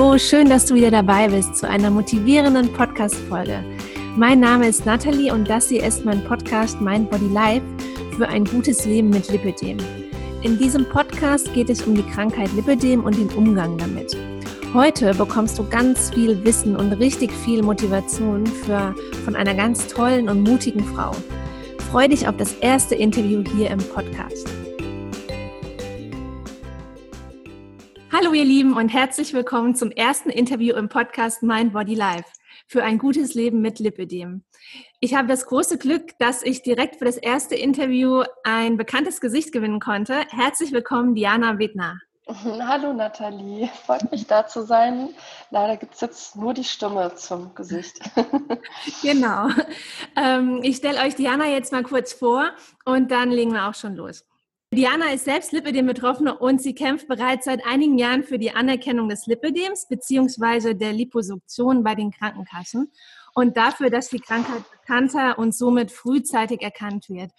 Hallo, schön, dass du wieder dabei bist zu einer motivierenden Podcast-Folge. Mein Name ist Nathalie und das hier ist mein Podcast Mind Body Life für ein gutes Leben mit Lipidem. In diesem Podcast geht es um die Krankheit Lipidem und den Umgang damit. Heute bekommst du ganz viel Wissen und richtig viel Motivation für, von einer ganz tollen und mutigen Frau. Freue dich auf das erste Interview hier im Podcast. Hallo ihr Lieben und herzlich willkommen zum ersten Interview im Podcast Mind Body Life für ein gutes Leben mit Lipidem. Ich habe das große Glück, dass ich direkt für das erste Interview ein bekanntes Gesicht gewinnen konnte. Herzlich willkommen, Diana Wedner. Hallo Nathalie, freut mich da zu sein. Leider gibt es jetzt nur die Stimme zum Gesicht. genau. Ähm, ich stelle euch Diana jetzt mal kurz vor und dann legen wir auch schon los. Diana ist selbst Lipödem-Betroffene und sie kämpft bereits seit einigen Jahren für die Anerkennung des Lipödems bzw. der Liposuktion bei den Krankenkassen und dafür, dass die Krankheit bekannter und somit frühzeitig erkannt wird.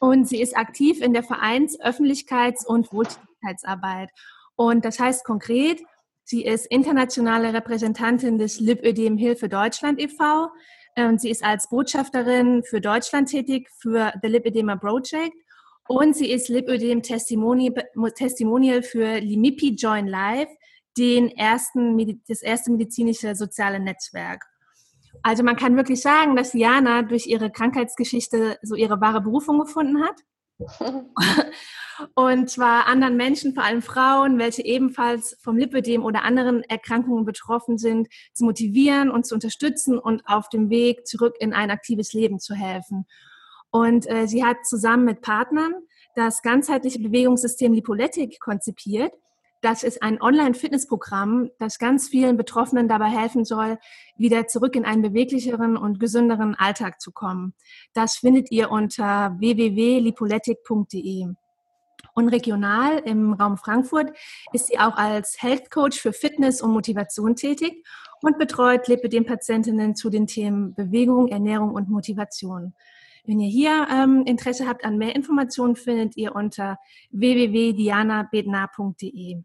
Und sie ist aktiv in der Vereins-, Öffentlichkeits- und Wohltätigkeitsarbeit. Und das heißt konkret, sie ist internationale Repräsentantin des Lipödem Hilfe Deutschland e.V. Und sie ist als Botschafterin für Deutschland tätig für The Lipödema Project und sie ist Lipödem Testimonial für Limipi Join Live, den ersten, das erste medizinische soziale Netzwerk. Also man kann wirklich sagen, dass Jana durch ihre Krankheitsgeschichte so ihre wahre Berufung gefunden hat. und zwar anderen Menschen, vor allem Frauen, welche ebenfalls vom Lipödem oder anderen Erkrankungen betroffen sind, zu motivieren und zu unterstützen und auf dem Weg zurück in ein aktives Leben zu helfen. Und äh, sie hat zusammen mit Partnern das ganzheitliche Bewegungssystem Lipoletic konzipiert. Das ist ein Online-Fitnessprogramm, das ganz vielen Betroffenen dabei helfen soll, wieder zurück in einen beweglicheren und gesünderen Alltag zu kommen. Das findet ihr unter www.lipoletic.de. Und regional im Raum Frankfurt ist sie auch als Health Coach für Fitness und Motivation tätig und betreut Lipidem-Patientinnen zu den Themen Bewegung, Ernährung und Motivation. Wenn ihr hier ähm, Interesse habt an mehr Informationen, findet ihr unter www.dianabednar.de.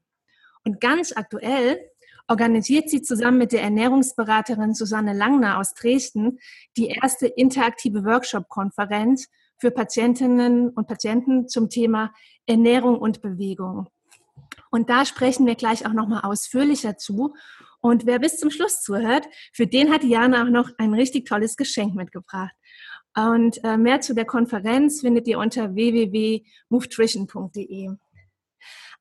Und ganz aktuell organisiert sie zusammen mit der Ernährungsberaterin Susanne Langner aus Dresden die erste interaktive Workshop-Konferenz für Patientinnen und Patienten zum Thema Ernährung und Bewegung. Und da sprechen wir gleich auch nochmal ausführlicher zu. Und wer bis zum Schluss zuhört, für den hat Jana auch noch ein richtig tolles Geschenk mitgebracht. Und äh, mehr zu der Konferenz findet ihr unter www.movetrition.de.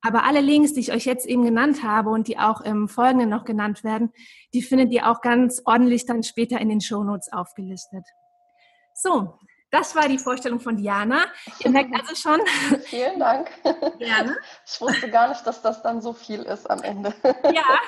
Aber alle Links, die ich euch jetzt eben genannt habe und die auch im Folgenden noch genannt werden, die findet ihr auch ganz ordentlich dann später in den Shownotes aufgelistet. So, das war die Vorstellung von Diana. Ihr merkt also schon. Vielen Dank. Gerne. Ich wusste gar nicht, dass das dann so viel ist am Ende. Ja,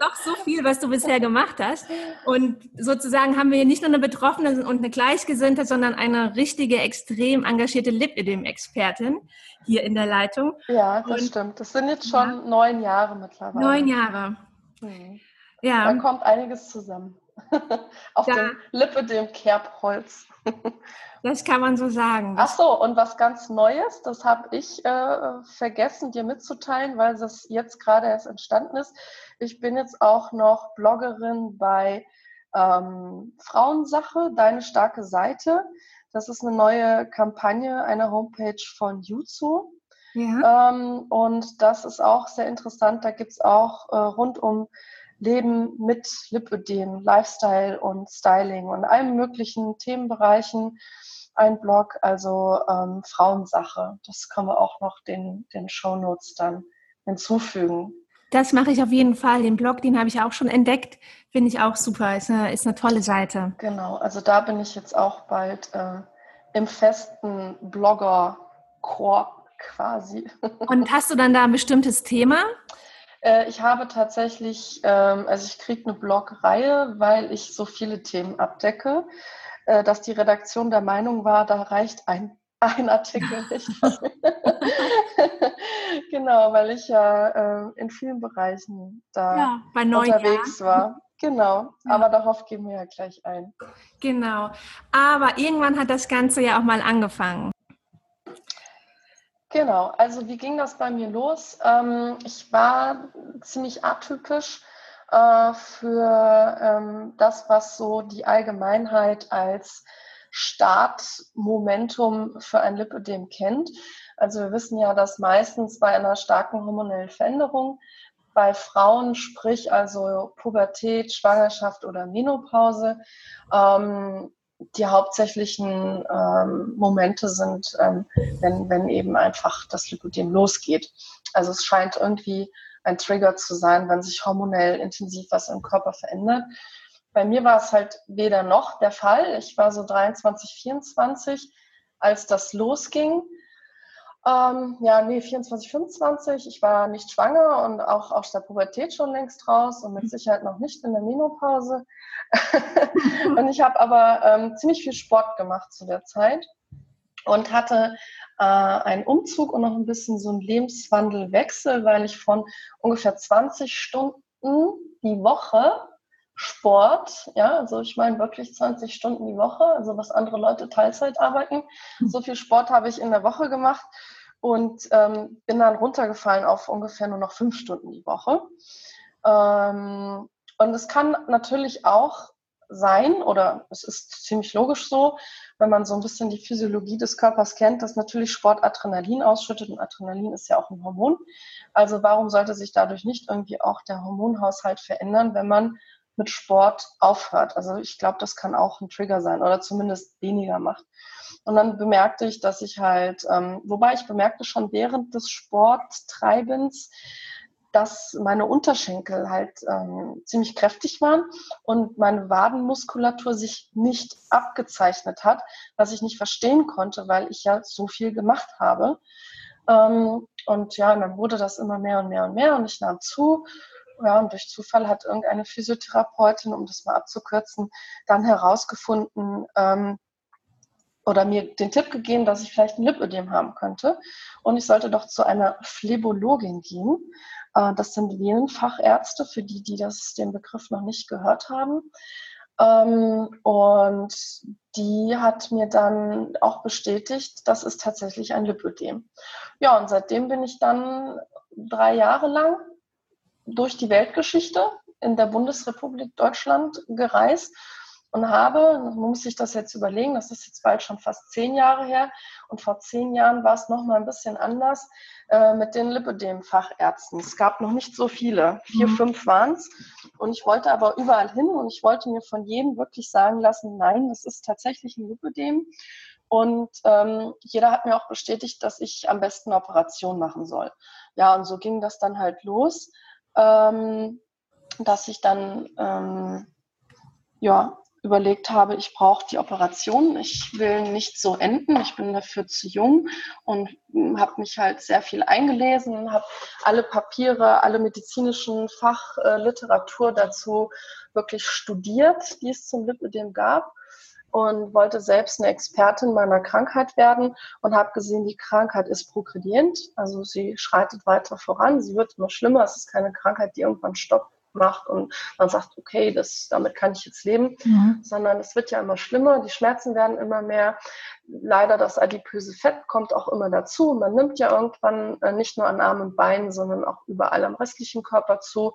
doch so viel, was du bisher gemacht hast. Und sozusagen haben wir hier nicht nur eine Betroffene und eine Gleichgesinnte, sondern eine richtige, extrem engagierte Lipidem-Expertin hier in der Leitung. Ja, das und, stimmt. Das sind jetzt schon ja. neun Jahre mittlerweile. Neun Jahre. Mhm. Ja. Da kommt einiges zusammen. Auf da. dem Lipidem-Kerbholz. Das kann man so sagen. Ach so, und was ganz Neues, das habe ich äh, vergessen, dir mitzuteilen, weil das jetzt gerade erst entstanden ist. Ich bin jetzt auch noch Bloggerin bei ähm, Frauensache, deine starke Seite. Das ist eine neue Kampagne, eine Homepage von Jutsu. Ja. Ähm, und das ist auch sehr interessant. Da gibt es auch äh, rund um Leben mit Lipödem, Lifestyle und Styling und allen möglichen Themenbereichen ein Blog, also ähm, Frauensache. Das können wir auch noch den, den Shownotes dann hinzufügen. Das mache ich auf jeden Fall. Den Blog, den habe ich auch schon entdeckt. Finde ich auch super. Ist eine, ist eine tolle Seite. Genau, also da bin ich jetzt auch bald äh, im festen Blogger-Korb quasi. Und hast du dann da ein bestimmtes Thema? Äh, ich habe tatsächlich, ähm, also ich kriege eine Blogreihe, weil ich so viele Themen abdecke, äh, dass die Redaktion der Meinung war, da reicht ein, ein Artikel nicht. genau, weil ich ja äh, in vielen Bereichen da ja, unterwegs Jahren. war. Genau, ja. aber darauf gehen wir ja gleich ein. Genau, aber irgendwann hat das Ganze ja auch mal angefangen. Genau, also wie ging das bei mir los? Ähm, ich war ziemlich atypisch äh, für ähm, das, was so die Allgemeinheit als Startmomentum für ein Lipödem kennt. Also wir wissen ja, dass meistens bei einer starken hormonellen Veränderung bei Frauen, sprich also Pubertät, Schwangerschaft oder Menopause, ähm, die hauptsächlichen ähm, Momente sind, ähm, wenn, wenn eben einfach das Lipödem losgeht. Also es scheint irgendwie ein Trigger zu sein, wenn sich hormonell intensiv was im Körper verändert. Bei mir war es halt weder noch der Fall. Ich war so 23, 24, als das losging. Ähm, ja, nee, 24, 25. Ich war nicht schwanger und auch aus der Pubertät schon längst raus und mit Sicherheit noch nicht in der Menopause. und ich habe aber ähm, ziemlich viel Sport gemacht zu der Zeit und hatte äh, einen Umzug und noch ein bisschen so einen Lebenswandelwechsel, weil ich von ungefähr 20 Stunden die Woche Sport, ja, also ich meine wirklich 20 Stunden die Woche, also was andere Leute Teilzeit arbeiten. So viel Sport habe ich in der Woche gemacht und ähm, bin dann runtergefallen auf ungefähr nur noch fünf Stunden die Woche. Ähm, und es kann natürlich auch sein, oder es ist ziemlich logisch so, wenn man so ein bisschen die Physiologie des Körpers kennt, dass natürlich Sport Adrenalin ausschüttet und Adrenalin ist ja auch ein Hormon. Also warum sollte sich dadurch nicht irgendwie auch der Hormonhaushalt verändern, wenn man mit Sport aufhört. Also ich glaube, das kann auch ein Trigger sein oder zumindest weniger macht. Und dann bemerkte ich, dass ich halt, ähm, wobei ich bemerkte schon während des Sporttreibens, dass meine Unterschenkel halt ähm, ziemlich kräftig waren und meine Wadenmuskulatur sich nicht abgezeichnet hat, was ich nicht verstehen konnte, weil ich ja so viel gemacht habe. Ähm, und ja, und dann wurde das immer mehr und mehr und mehr und ich nahm zu ja, und durch Zufall hat irgendeine Physiotherapeutin, um das mal abzukürzen, dann herausgefunden ähm, oder mir den Tipp gegeben, dass ich vielleicht ein Lipödem haben könnte. Und ich sollte doch zu einer Phlebologin gehen. Äh, das sind Venenfachärzte, für die, die das, den Begriff noch nicht gehört haben. Ähm, und die hat mir dann auch bestätigt, das ist tatsächlich ein Lipödem. Ja, und seitdem bin ich dann drei Jahre lang durch die Weltgeschichte in der Bundesrepublik Deutschland gereist und habe, man muss sich das jetzt überlegen, das ist jetzt bald schon fast zehn Jahre her und vor zehn Jahren war es noch mal ein bisschen anders äh, mit den Lipödem-Fachärzten. Es gab noch nicht so viele, vier, mhm. fünf waren es und ich wollte aber überall hin und ich wollte mir von jedem wirklich sagen lassen, nein, das ist tatsächlich ein Lipödem und ähm, jeder hat mir auch bestätigt, dass ich am besten eine Operation machen soll. Ja, und so ging das dann halt los ähm, dass ich dann ähm, ja, überlegt habe, ich brauche die Operation, ich will nicht so enden, ich bin dafür zu jung und habe mich halt sehr viel eingelesen, habe alle Papiere, alle medizinischen Fachliteratur dazu wirklich studiert, die es zum Lipödem gab und wollte selbst eine Expertin meiner Krankheit werden und habe gesehen, die Krankheit ist progredient, also sie schreitet weiter voran, sie wird immer schlimmer, es ist keine Krankheit, die irgendwann Stopp macht und man sagt, okay, das, damit kann ich jetzt leben, mhm. sondern es wird ja immer schlimmer, die Schmerzen werden immer mehr. Leider das adipöse Fett kommt auch immer dazu. Man nimmt ja irgendwann äh, nicht nur an Armen und Beinen, sondern auch überall am restlichen Körper zu.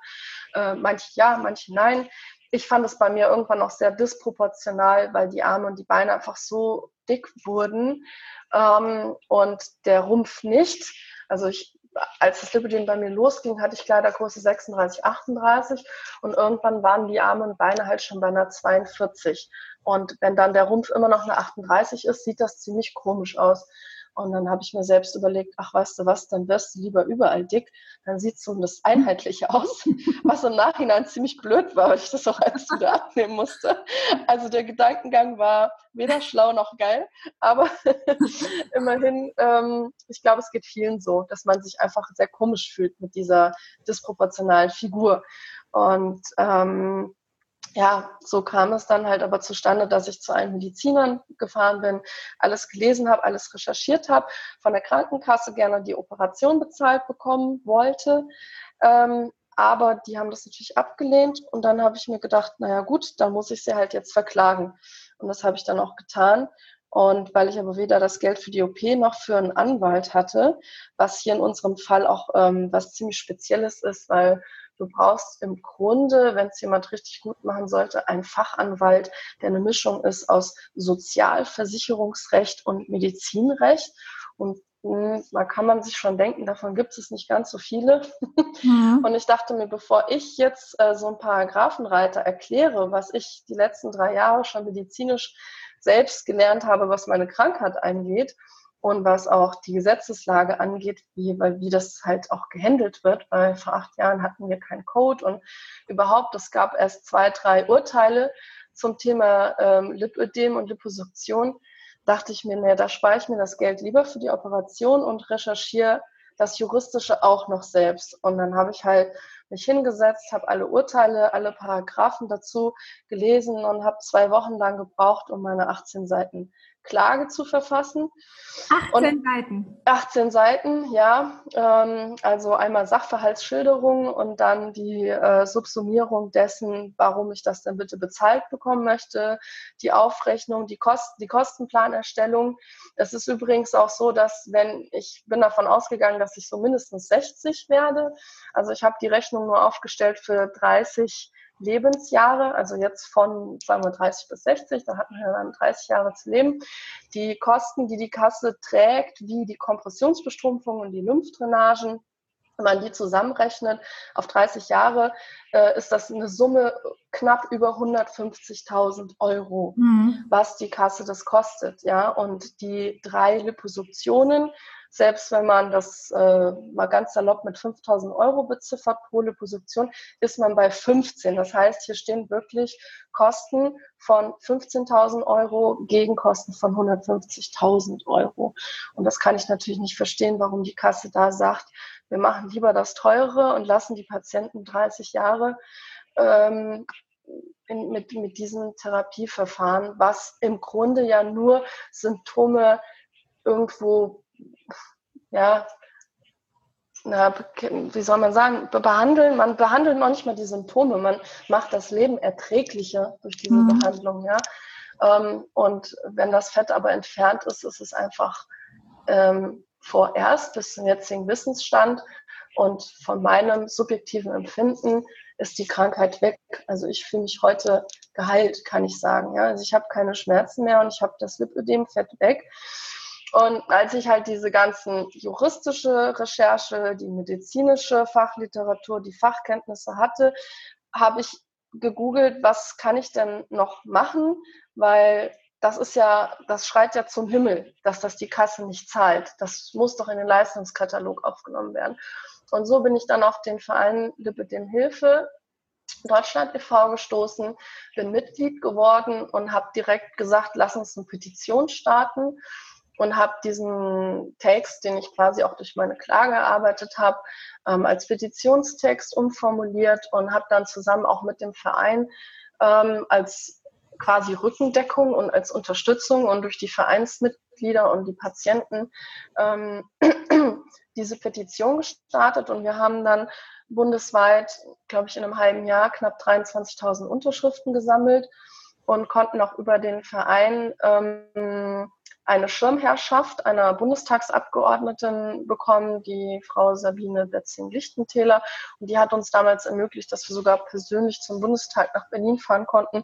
Äh, manche ja, manche nein ich fand es bei mir irgendwann auch sehr disproportional, weil die Arme und die Beine einfach so dick wurden ähm, und der Rumpf nicht. Also ich, als das Lipidem bei mir losging, hatte ich Kleidergröße 36, 38 und irgendwann waren die Arme und Beine halt schon bei einer 42. Und wenn dann der Rumpf immer noch eine 38 ist, sieht das ziemlich komisch aus. Und dann habe ich mir selbst überlegt, ach weißt du was, dann wirst du lieber überall dick, dann sieht so das Einheitliche aus, was im Nachhinein ziemlich blöd war, weil ich das auch alles wieder abnehmen musste. Also der Gedankengang war weder schlau noch geil, aber immerhin, ähm, ich glaube, es geht vielen so, dass man sich einfach sehr komisch fühlt mit dieser disproportionalen Figur. Und ähm, ja, so kam es dann halt aber zustande, dass ich zu einem Medizinern gefahren bin, alles gelesen habe, alles recherchiert habe, von der Krankenkasse gerne die Operation bezahlt bekommen wollte. Ähm, aber die haben das natürlich abgelehnt und dann habe ich mir gedacht, naja gut, dann muss ich sie halt jetzt verklagen. Und das habe ich dann auch getan. Und weil ich aber weder das Geld für die OP noch für einen Anwalt hatte, was hier in unserem Fall auch ähm, was ziemlich Spezielles ist, weil du brauchst im Grunde, wenn es jemand richtig gut machen sollte, einen Fachanwalt, der eine Mischung ist aus Sozialversicherungsrecht und Medizinrecht. Und hm, da kann man sich schon denken, davon gibt es nicht ganz so viele. Mhm. Und ich dachte mir, bevor ich jetzt äh, so ein Paragraphenreiter erkläre, was ich die letzten drei Jahre schon medizinisch selbst gelernt habe, was meine Krankheit angeht und was auch die Gesetzeslage angeht, wie, weil, wie das halt auch gehandelt wird, weil vor acht Jahren hatten wir keinen Code und überhaupt, es gab erst zwei, drei Urteile zum Thema ähm, Lipödem und Liposuktion dachte ich mir, naja, da spare ich mir das Geld lieber für die Operation und recherchiere das Juristische auch noch selbst. Und dann habe ich halt mich hingesetzt, habe alle Urteile, alle Paragraphen dazu gelesen und habe zwei Wochen lang gebraucht, um meine 18 Seiten Klage zu verfassen. 18 und Seiten. 18 Seiten, ja. Ähm, also einmal Sachverhaltsschilderung und dann die äh, Subsumierung dessen, warum ich das denn bitte bezahlt bekommen möchte, die Aufrechnung, die, Kosten, die Kostenplanerstellung. Es ist übrigens auch so, dass wenn ich bin davon ausgegangen, dass ich so mindestens 60 werde. Also ich habe die Rechnung nur aufgestellt für 30 Lebensjahre, also jetzt von, sagen wir, 30 bis 60, da hatten wir dann 30 Jahre zu leben. Die Kosten, die die Kasse trägt, wie die Kompressionsbestrumpfung und die Lymphdrainagen, wenn man die zusammenrechnet auf 30 Jahre, äh, ist das eine Summe knapp über 150.000 Euro, mhm. was die Kasse das kostet. Ja? Und die drei Liposuktionen selbst wenn man das äh, mal ganz salopp mit 5000 Euro beziffert pro Liposuktion, ist man bei 15. Das heißt, hier stehen wirklich Kosten von 15.000 Euro gegen Kosten von 150.000 Euro. Und das kann ich natürlich nicht verstehen, warum die Kasse da sagt, wir machen lieber das Teure und lassen die Patienten 30 Jahre ähm, in, mit, mit diesem Therapieverfahren, was im Grunde ja nur Symptome irgendwo ja, na, wie soll man sagen, behandeln, man behandelt noch nicht mal die Symptome, man macht das Leben erträglicher durch diese mhm. Behandlung, ja. Ähm, und wenn das Fett aber entfernt ist, ist es einfach ähm, vorerst bis zum jetzigen Wissensstand und von meinem subjektiven Empfinden ist die Krankheit weg. Also ich fühle mich heute geheilt, kann ich sagen. Ja? Also ich habe keine Schmerzen mehr und ich habe das Lipödem Fett weg. Und als ich halt diese ganzen juristische Recherche, die medizinische Fachliteratur, die Fachkenntnisse hatte, habe ich gegoogelt, was kann ich denn noch machen, weil das ist ja, das schreit ja zum Himmel, dass das die Kasse nicht zahlt. Das muss doch in den Leistungskatalog aufgenommen werden. Und so bin ich dann auf den Verein Lipidem Hilfe Deutschland e.V. gestoßen, bin Mitglied geworden und habe direkt gesagt, lass uns eine Petition starten und habe diesen Text, den ich quasi auch durch meine Klage erarbeitet habe, ähm, als Petitionstext umformuliert und habe dann zusammen auch mit dem Verein ähm, als quasi Rückendeckung und als Unterstützung und durch die Vereinsmitglieder und die Patienten ähm, diese Petition gestartet. Und wir haben dann bundesweit, glaube ich, in einem halben Jahr knapp 23.000 Unterschriften gesammelt und konnten auch über den Verein ähm, eine Schirmherrschaft einer Bundestagsabgeordneten bekommen, die Frau Sabine Betzing-Lichtentäler. Und die hat uns damals ermöglicht, dass wir sogar persönlich zum Bundestag nach Berlin fahren konnten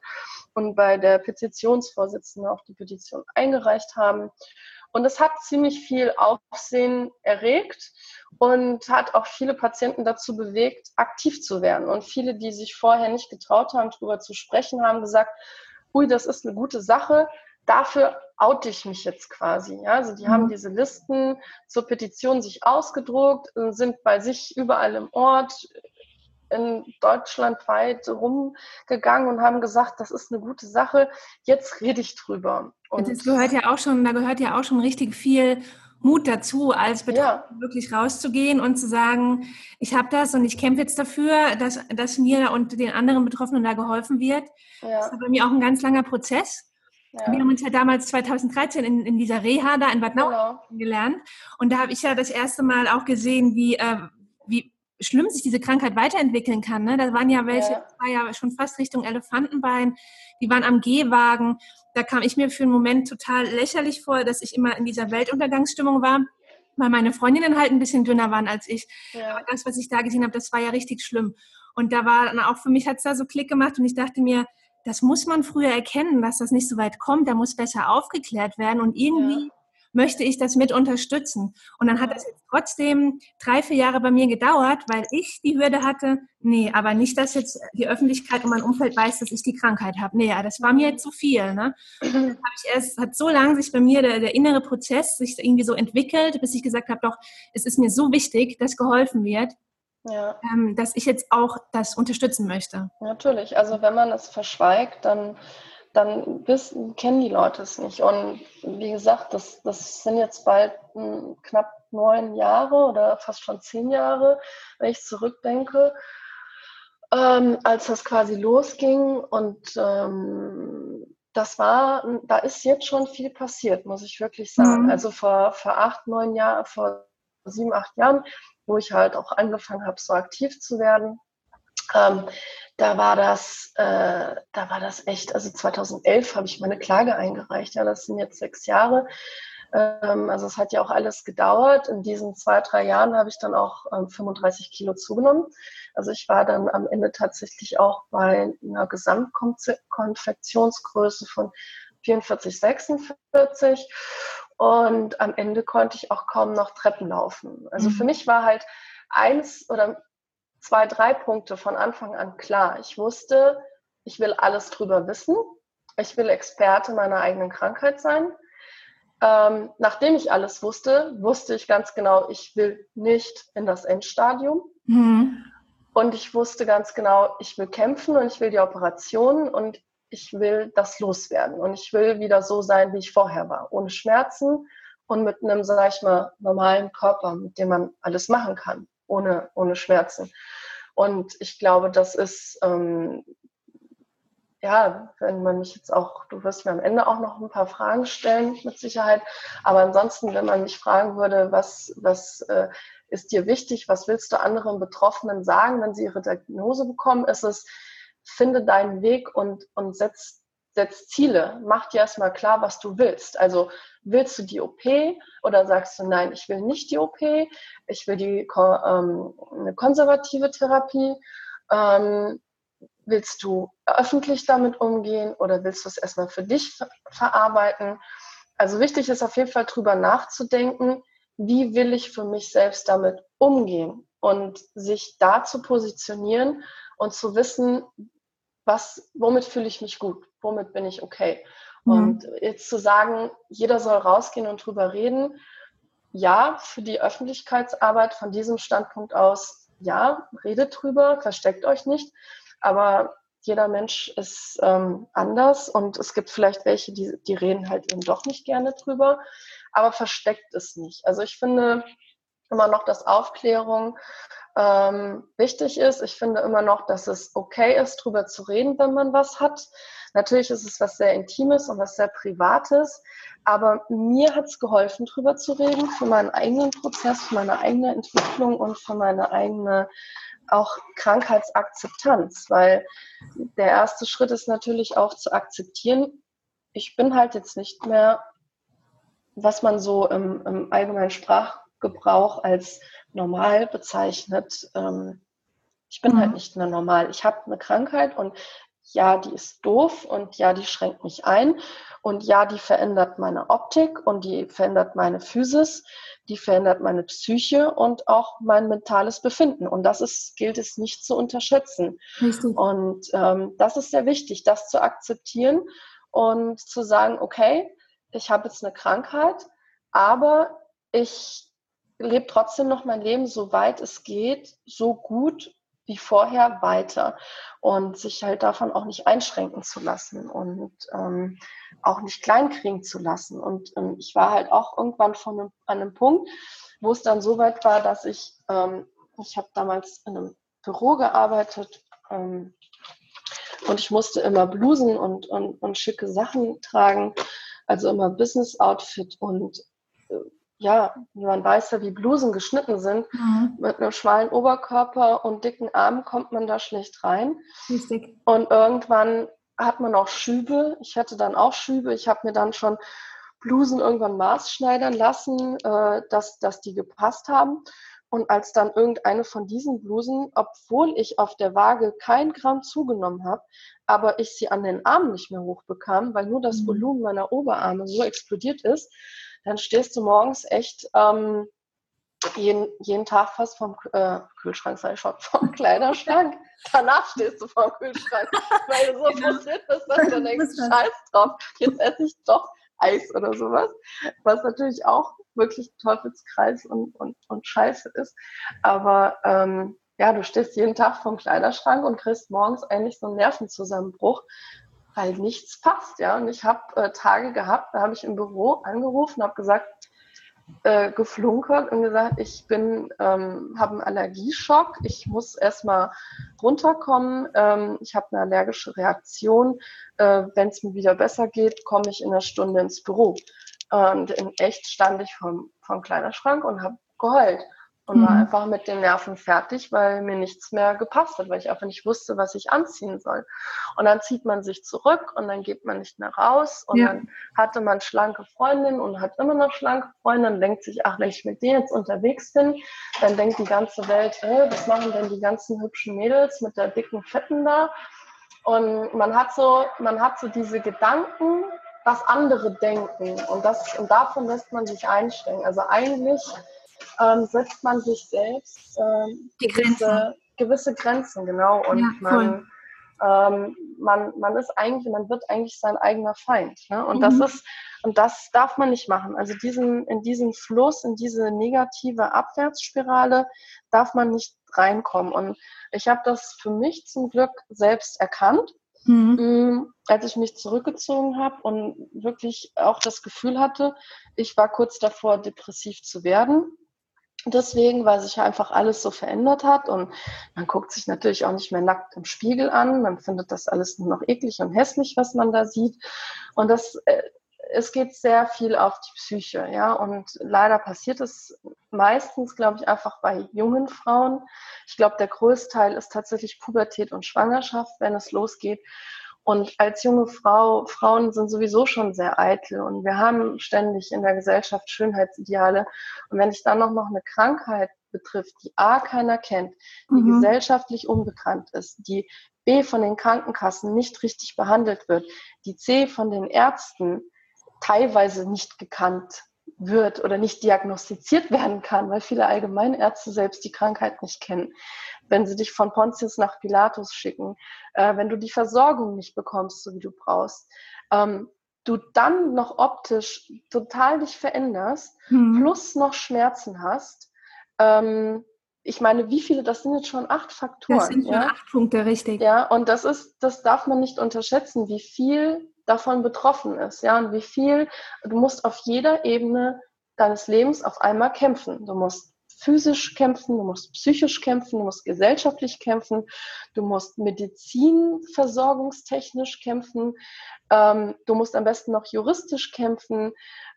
und bei der Petitionsvorsitzenden auch die Petition eingereicht haben. Und es hat ziemlich viel Aufsehen erregt und hat auch viele Patienten dazu bewegt, aktiv zu werden. Und viele, die sich vorher nicht getraut haben, darüber zu sprechen, haben gesagt, ui, das ist eine gute Sache, dafür oute ich mich jetzt quasi. Ja? Also die mhm. haben diese Listen zur Petition sich ausgedruckt, sind bei sich überall im Ort in Deutschland weit rumgegangen und haben gesagt, das ist eine gute Sache, jetzt rede ich drüber. Und das gehört ja auch schon, da gehört ja auch schon richtig viel Mut dazu, als Betroffener ja. wirklich rauszugehen und zu sagen, ich habe das und ich kämpfe jetzt dafür, dass, dass mir und den anderen Betroffenen da geholfen wird. Ja. Das war bei mir auch ein ganz langer Prozess. Ja. Wir haben uns ja damals 2013 in, in dieser Reha da in Bad Nauheim genau. gelernt. Und da habe ich ja das erste Mal auch gesehen, wie, äh, wie schlimm sich diese Krankheit weiterentwickeln kann. Ne? Da waren ja welche, ja. war ja schon fast Richtung Elefantenbein, die waren am Gehwagen. Da kam ich mir für einen Moment total lächerlich vor, dass ich immer in dieser Weltuntergangsstimmung war, weil meine Freundinnen halt ein bisschen dünner waren als ich. Ja. Aber das, was ich da gesehen habe, das war ja richtig schlimm. Und da war dann auch für mich hat es da so Klick gemacht und ich dachte mir, das muss man früher erkennen, dass das nicht so weit kommt. Da muss besser aufgeklärt werden und irgendwie ja. möchte ich das mit unterstützen. Und dann hat das jetzt trotzdem drei, vier Jahre bei mir gedauert, weil ich die Hürde hatte, nee, aber nicht, dass jetzt die Öffentlichkeit und mein Umfeld weiß, dass ich die Krankheit habe. Nee, das war mir zu viel. Ne? Dann erst, hat so lange sich bei mir der, der innere Prozess sich irgendwie so entwickelt, bis ich gesagt habe, doch, es ist mir so wichtig, dass geholfen wird ja. ähm, dass ich jetzt auch das unterstützen möchte. Natürlich, also wenn man es verschweigt, dann, dann wissen, kennen die Leute es nicht. Und wie gesagt, das, das sind jetzt bald hm, knapp neun Jahre oder fast schon zehn Jahre, wenn ich zurückdenke. Ähm, als das quasi losging und ähm, das war, da ist jetzt schon viel passiert, muss ich wirklich sagen. Mhm. Also vor, vor acht, neun Jahren, vor sieben, acht Jahren wo ich halt auch angefangen habe, so aktiv zu werden. Ähm, da war das, äh, da war das echt, also 2011 habe ich meine Klage eingereicht. Ja, das sind jetzt sechs Jahre. Ähm, also es hat ja auch alles gedauert. In diesen zwei, drei Jahren habe ich dann auch ähm, 35 Kilo zugenommen. Also ich war dann am Ende tatsächlich auch bei einer Gesamtkonfektionsgröße von 44, 46. Und am Ende konnte ich auch kaum noch Treppen laufen. Also mhm. für mich war halt eins oder zwei, drei Punkte von Anfang an klar. Ich wusste, ich will alles drüber wissen. Ich will Experte meiner eigenen Krankheit sein. Ähm, nachdem ich alles wusste, wusste ich ganz genau, ich will nicht in das Endstadium. Mhm. Und ich wusste ganz genau, ich will kämpfen und ich will die Operation und ich will das loswerden und ich will wieder so sein, wie ich vorher war, ohne Schmerzen und mit einem, sag ich mal, normalen Körper, mit dem man alles machen kann, ohne, ohne Schmerzen. Und ich glaube, das ist, ähm, ja, wenn man mich jetzt auch, du wirst mir am Ende auch noch ein paar Fragen stellen, mit Sicherheit. Aber ansonsten, wenn man mich fragen würde, was, was äh, ist dir wichtig, was willst du anderen Betroffenen sagen, wenn sie ihre Diagnose bekommen, ist es, finde deinen Weg und, und setz, setz Ziele. Mach dir erstmal klar, was du willst. Also willst du die OP oder sagst du, nein, ich will nicht die OP, ich will die, ähm, eine konservative Therapie. Ähm, willst du öffentlich damit umgehen oder willst du es erstmal für dich verarbeiten? Also wichtig ist auf jeden Fall drüber nachzudenken, wie will ich für mich selbst damit umgehen und sich da zu positionieren und zu wissen, was, womit fühle ich mich gut, womit bin ich okay. Mhm. Und jetzt zu sagen, jeder soll rausgehen und drüber reden, ja, für die Öffentlichkeitsarbeit von diesem Standpunkt aus, ja, redet drüber, versteckt euch nicht, aber jeder Mensch ist ähm, anders und es gibt vielleicht welche, die, die reden halt eben doch nicht gerne drüber, aber versteckt es nicht. Also ich finde immer noch, dass Aufklärung ähm, wichtig ist. Ich finde immer noch, dass es okay ist, drüber zu reden, wenn man was hat. Natürlich ist es was sehr Intimes und was sehr Privates, aber mir hat es geholfen, drüber zu reden, für meinen eigenen Prozess, für meine eigene Entwicklung und für meine eigene auch Krankheitsakzeptanz, weil der erste Schritt ist natürlich auch zu akzeptieren, ich bin halt jetzt nicht mehr, was man so im, im allgemeinen Sprachgebrauch als normal bezeichnet. Ähm, ich bin halt mhm. halt nicht mehr normal. Ich habe eine Krankheit und ja, die ist doof und ja, die schränkt mich ein und ja, die verändert meine Optik und die verändert meine Physis, die verändert meine Psyche und auch mein mentales Befinden. Und das ist, gilt es nicht zu unterschätzen. Richtig. Und ähm, das ist sehr wichtig, das zu akzeptieren und zu sagen, okay, ich habe jetzt eine Krankheit, aber ich lebe trotzdem noch mein Leben, so weit es geht, so gut wie vorher weiter und sich halt davon auch nicht einschränken zu lassen und ähm, auch nicht kleinkriegen zu lassen. Und ähm, ich war halt auch irgendwann von einem, an einem Punkt, wo es dann so weit war, dass ich, ähm, ich habe damals in einem Büro gearbeitet ähm, und ich musste immer Blusen und, und, und schicke Sachen tragen, also immer Business Outfit und äh, ja, man weiß ja, wie Blusen geschnitten sind. Mhm. Mit einem schmalen Oberkörper und dicken Armen kommt man da schlecht rein. Richtig. Und irgendwann hat man auch Schübe. Ich hatte dann auch Schübe. Ich habe mir dann schon Blusen irgendwann maßschneidern lassen, äh, dass, dass die gepasst haben. Und als dann irgendeine von diesen Blusen, obwohl ich auf der Waage kein Gramm zugenommen habe, aber ich sie an den Armen nicht mehr hochbekam, weil nur das mhm. Volumen meiner Oberarme so explodiert ist, dann stehst du morgens echt ähm, jeden, jeden Tag fast vom äh, Kühlschrank, sei schon, vom Kleiderschrank. Danach stehst du vom Kühlschrank, weil du so genau. frustriert bist, dass du denkst, scheiß drauf, jetzt esse ich doch Eis oder sowas. Was natürlich auch wirklich Teufelskreis und, und, und Scheiße ist. Aber ähm, ja, du stehst jeden Tag vom Kleiderschrank und kriegst morgens eigentlich so einen Nervenzusammenbruch, weil nichts passt, ja. Und ich habe äh, Tage gehabt, da habe ich im Büro angerufen, habe gesagt, äh, geflunkert und gesagt, ich bin, ähm, habe einen Allergieschock, ich muss erstmal runterkommen, ähm, ich habe eine allergische Reaktion, äh, wenn es mir wieder besser geht, komme ich in einer Stunde ins Büro. Und in echt stand ich vom, vom Kleiderschrank und habe geheult und mhm. war einfach mit den Nerven fertig, weil mir nichts mehr gepasst hat, weil ich einfach nicht wusste, was ich anziehen soll. Und dann zieht man sich zurück und dann geht man nicht mehr raus und ja. dann hatte man schlanke Freundin und hat immer noch schlanke Freundin, dann denkt sich, ach, wenn ich mit denen jetzt unterwegs bin, dann denkt die ganze Welt, äh, was machen denn die ganzen hübschen Mädels mit der dicken Fetten da? Und man hat so, man hat so diese Gedanken, was andere denken und das und davon lässt man sich einstellen. Also eigentlich ähm, setzt man sich selbst ähm, gewisse, gewisse, Grenzen, genau. Und ja, man, ähm, man, man ist eigentlich, man wird eigentlich sein eigener Feind. Ne? Und mhm. das ist, und das darf man nicht machen. Also diesen, in diesen Fluss, in diese negative Abwärtsspirale darf man nicht reinkommen. Und ich habe das für mich zum Glück selbst erkannt. Mhm. Mm, als ich mich zurückgezogen habe und wirklich auch das Gefühl hatte, ich war kurz davor, depressiv zu werden, deswegen, weil sich einfach alles so verändert hat und man guckt sich natürlich auch nicht mehr nackt im Spiegel an, man findet das alles nur noch eklig und hässlich, was man da sieht und das äh, es geht sehr viel auf die Psyche, ja, und leider passiert es meistens, glaube ich, einfach bei jungen Frauen. Ich glaube, der größte Teil ist tatsächlich Pubertät und Schwangerschaft, wenn es losgeht. Und als junge Frau, Frauen sind sowieso schon sehr eitel und wir haben ständig in der Gesellschaft Schönheitsideale. Und wenn dich dann noch, noch eine Krankheit betrifft, die A keiner kennt, die mhm. gesellschaftlich unbekannt ist, die B von den Krankenkassen nicht richtig behandelt wird, die C von den Ärzten teilweise nicht gekannt wird oder nicht diagnostiziert werden kann, weil viele Allgemeinärzte selbst die Krankheit nicht kennen wenn sie dich von Pontius nach Pilatus schicken, äh, wenn du die Versorgung nicht bekommst, so wie du brauchst, ähm, du dann noch optisch total dich veränderst, mhm. plus noch Schmerzen hast. Ähm, ich meine, wie viele, das sind jetzt schon acht Faktoren. Das sind schon ja? acht Punkte, richtig. Ja, und das ist, das darf man nicht unterschätzen, wie viel davon betroffen ist, ja, und wie viel, du musst auf jeder Ebene deines Lebens auf einmal kämpfen. Du musst physisch kämpfen, du musst psychisch kämpfen, du musst gesellschaftlich kämpfen, du musst medizinversorgungstechnisch kämpfen, ähm, du musst am besten noch juristisch kämpfen,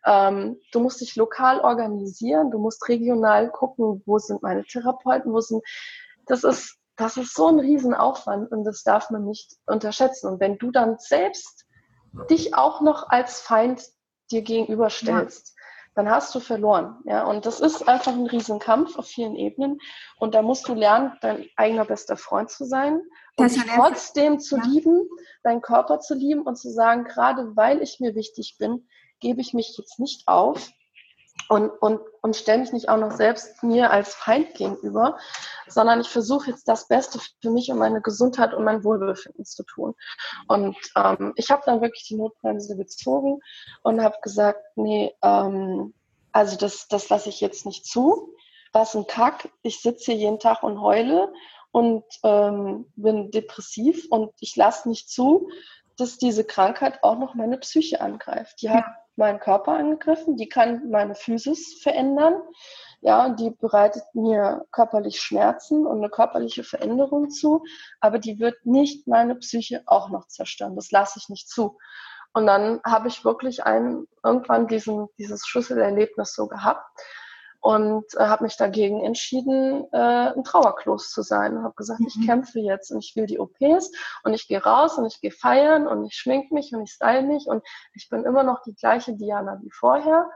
ähm, du musst dich lokal organisieren, du musst regional gucken, wo sind meine Therapeuten, wo sind, das ist, das ist so ein Riesenaufwand und das darf man nicht unterschätzen. Und wenn du dann selbst dich auch noch als Feind dir gegenüberstellst, dann hast du verloren. Ja, und das ist einfach ein Riesenkampf auf vielen Ebenen. Und da musst du lernen, dein eigener bester Freund zu sein und dich trotzdem zu ja. lieben, deinen Körper zu lieben und zu sagen, gerade weil ich mir wichtig bin, gebe ich mich jetzt nicht auf und, und, und stelle mich nicht auch noch selbst mir als Feind gegenüber, sondern ich versuche jetzt das Beste für mich und meine Gesundheit und mein Wohlbefinden zu tun. Und ähm, ich habe dann wirklich die Notbremse gezogen und habe gesagt, nee, ähm, also das, das lasse ich jetzt nicht zu. Was ein Kack, ich sitze hier jeden Tag und heule und ähm, bin depressiv und ich lasse nicht zu, dass diese Krankheit auch noch meine Psyche angreift. Die hat meinen Körper angegriffen, die kann meine Physis verändern. Ja, die bereitet mir körperlich Schmerzen und eine körperliche Veränderung zu, aber die wird nicht meine Psyche auch noch zerstören. Das lasse ich nicht zu. Und dann habe ich wirklich ein, irgendwann diesen, dieses Schlüsselerlebnis so gehabt und äh, habe mich dagegen entschieden, äh, ein Trauerklos zu sein. Und habe gesagt, mhm. ich kämpfe jetzt und ich will die OPs und ich gehe raus und ich gehe feiern und ich schmink mich und ich style mich und ich bin immer noch die gleiche Diana wie vorher.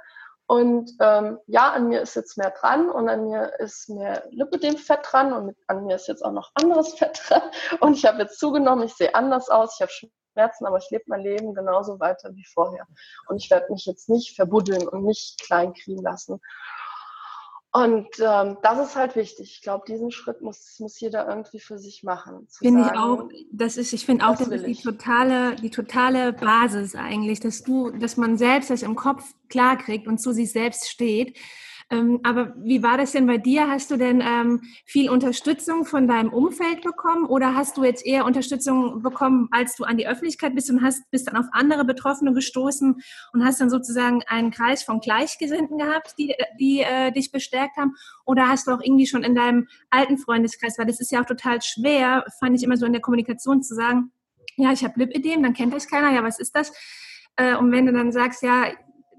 Und ähm, ja, an mir ist jetzt mehr dran und an mir ist mehr Lipödem-Fett dran und an mir ist jetzt auch noch anderes Fett dran. Und ich habe jetzt zugenommen, ich sehe anders aus, ich habe Schmerzen, aber ich lebe mein Leben genauso weiter wie vorher. Und ich werde mich jetzt nicht verbuddeln und nicht klein kriegen lassen. Und ähm, das ist halt wichtig. Ich glaube, diesen Schritt muss, muss jeder irgendwie für sich machen. Finde ich auch, das ist, ich finde auch, das, das ist die totale, die totale Basis eigentlich, dass du, dass man selbst das im Kopf klar kriegt und zu sich selbst steht. Ähm, aber wie war das denn bei dir? Hast du denn ähm, viel Unterstützung von deinem Umfeld bekommen oder hast du jetzt eher Unterstützung bekommen, als du an die Öffentlichkeit bist und hast, bist dann auf andere Betroffene gestoßen und hast dann sozusagen einen Kreis von Gleichgesinnten gehabt, die, die äh, dich bestärkt haben? Oder hast du auch irgendwie schon in deinem alten Freundeskreis, weil das ist ja auch total schwer, fand ich immer so in der Kommunikation zu sagen, ja, ich habe Lipidem, dann kennt das keiner, ja, was ist das? Äh, und wenn du dann sagst, ja,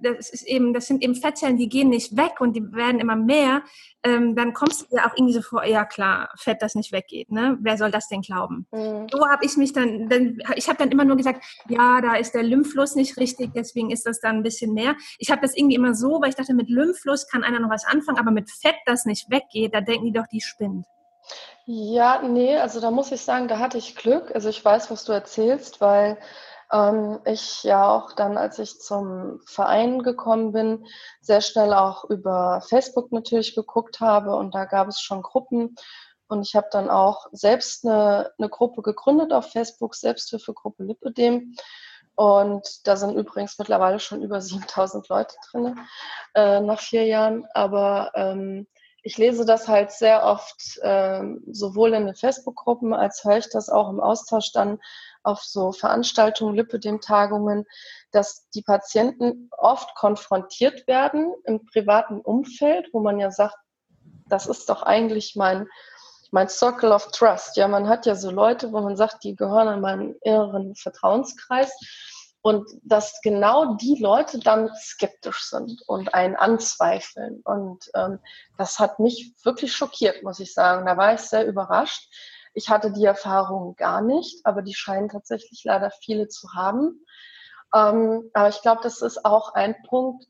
das ist eben, das sind eben Fettzellen, die gehen nicht weg und die werden immer mehr, ähm, dann kommst du ja auch irgendwie so vor, ja klar, Fett, das nicht weggeht, ne? Wer soll das denn glauben? Mhm. So habe ich mich dann, dann ich habe dann immer nur gesagt, ja, da ist der Lymphfluss nicht richtig, deswegen ist das dann ein bisschen mehr. Ich habe das irgendwie immer so, weil ich dachte, mit Lymphfluss kann einer noch was anfangen, aber mit Fett, das nicht weggeht, da denken die doch, die spinnt. Ja, nee, also da muss ich sagen, da hatte ich Glück. Also ich weiß, was du erzählst, weil ähm, ich ja auch dann, als ich zum Verein gekommen bin, sehr schnell auch über Facebook natürlich geguckt habe und da gab es schon Gruppen und ich habe dann auch selbst eine, eine Gruppe gegründet auf Facebook, Selbsthilfegruppe Lipödem. Und da sind übrigens mittlerweile schon über 7000 Leute drin äh, nach vier Jahren. Aber ähm, ich lese das halt sehr oft ähm, sowohl in den Facebook-Gruppen als höre ich das auch im Austausch dann auf so Veranstaltungen, Lipödem-Tagungen, dass die Patienten oft konfrontiert werden im privaten Umfeld, wo man ja sagt, das ist doch eigentlich mein, mein Circle of Trust. Ja, man hat ja so Leute, wo man sagt, die gehören in meinen inneren Vertrauenskreis. Und dass genau die Leute dann skeptisch sind und einen anzweifeln. Und ähm, das hat mich wirklich schockiert, muss ich sagen. Da war ich sehr überrascht. Ich hatte die Erfahrung gar nicht, aber die scheinen tatsächlich leider viele zu haben. Ähm, aber ich glaube, das ist auch ein Punkt,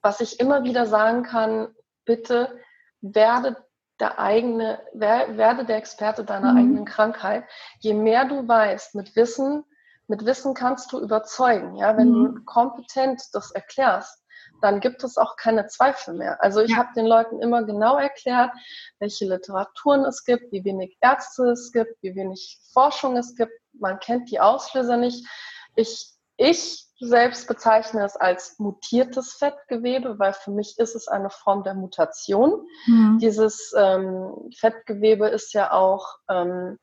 was ich immer wieder sagen kann, bitte werde der eigene, werde der Experte deiner mhm. eigenen Krankheit. Je mehr du weißt mit Wissen, mit Wissen kannst du überzeugen. Ja, wenn mhm. du kompetent das erklärst, dann gibt es auch keine Zweifel mehr. Also ich ja. habe den Leuten immer genau erklärt, welche Literaturen es gibt, wie wenig Ärzte es gibt, wie wenig Forschung es gibt. Man kennt die Auslöser nicht. Ich, ich selbst bezeichne es als mutiertes Fettgewebe, weil für mich ist es eine Form der Mutation. Mhm. Dieses ähm, Fettgewebe ist ja auch ähm,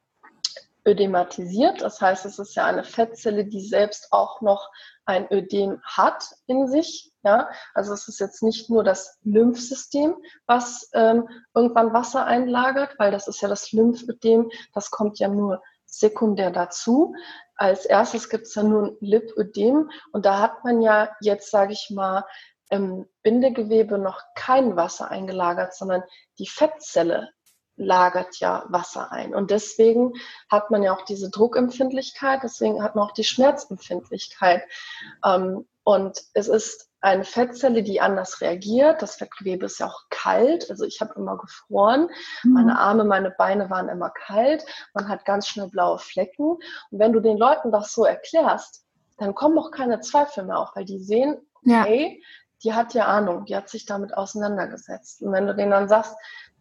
ödematisiert. Das heißt, es ist ja eine Fettzelle, die selbst auch noch ein Ödem hat in sich. Ja, also es ist jetzt nicht nur das Lymphsystem, was ähm, irgendwann Wasser einlagert, weil das ist ja das Lymphödem, das kommt ja nur sekundär dazu. Als erstes gibt es ja nur ein Lipödem und da hat man ja jetzt, sage ich mal, im Bindegewebe noch kein Wasser eingelagert, sondern die Fettzelle lagert ja Wasser ein. Und deswegen hat man ja auch diese Druckempfindlichkeit, deswegen hat man auch die Schmerzempfindlichkeit. Ähm, und es ist eine Fettzelle, die anders reagiert. Das Fettgewebe ist ja auch kalt. Also ich habe immer gefroren. Mhm. Meine Arme, meine Beine waren immer kalt. Man hat ganz schnell blaue Flecken. Und wenn du den Leuten das so erklärst, dann kommen auch keine Zweifel mehr auf, weil die sehen, okay, ja. die hat ja Ahnung, die hat sich damit auseinandergesetzt. Und wenn du denen dann sagst,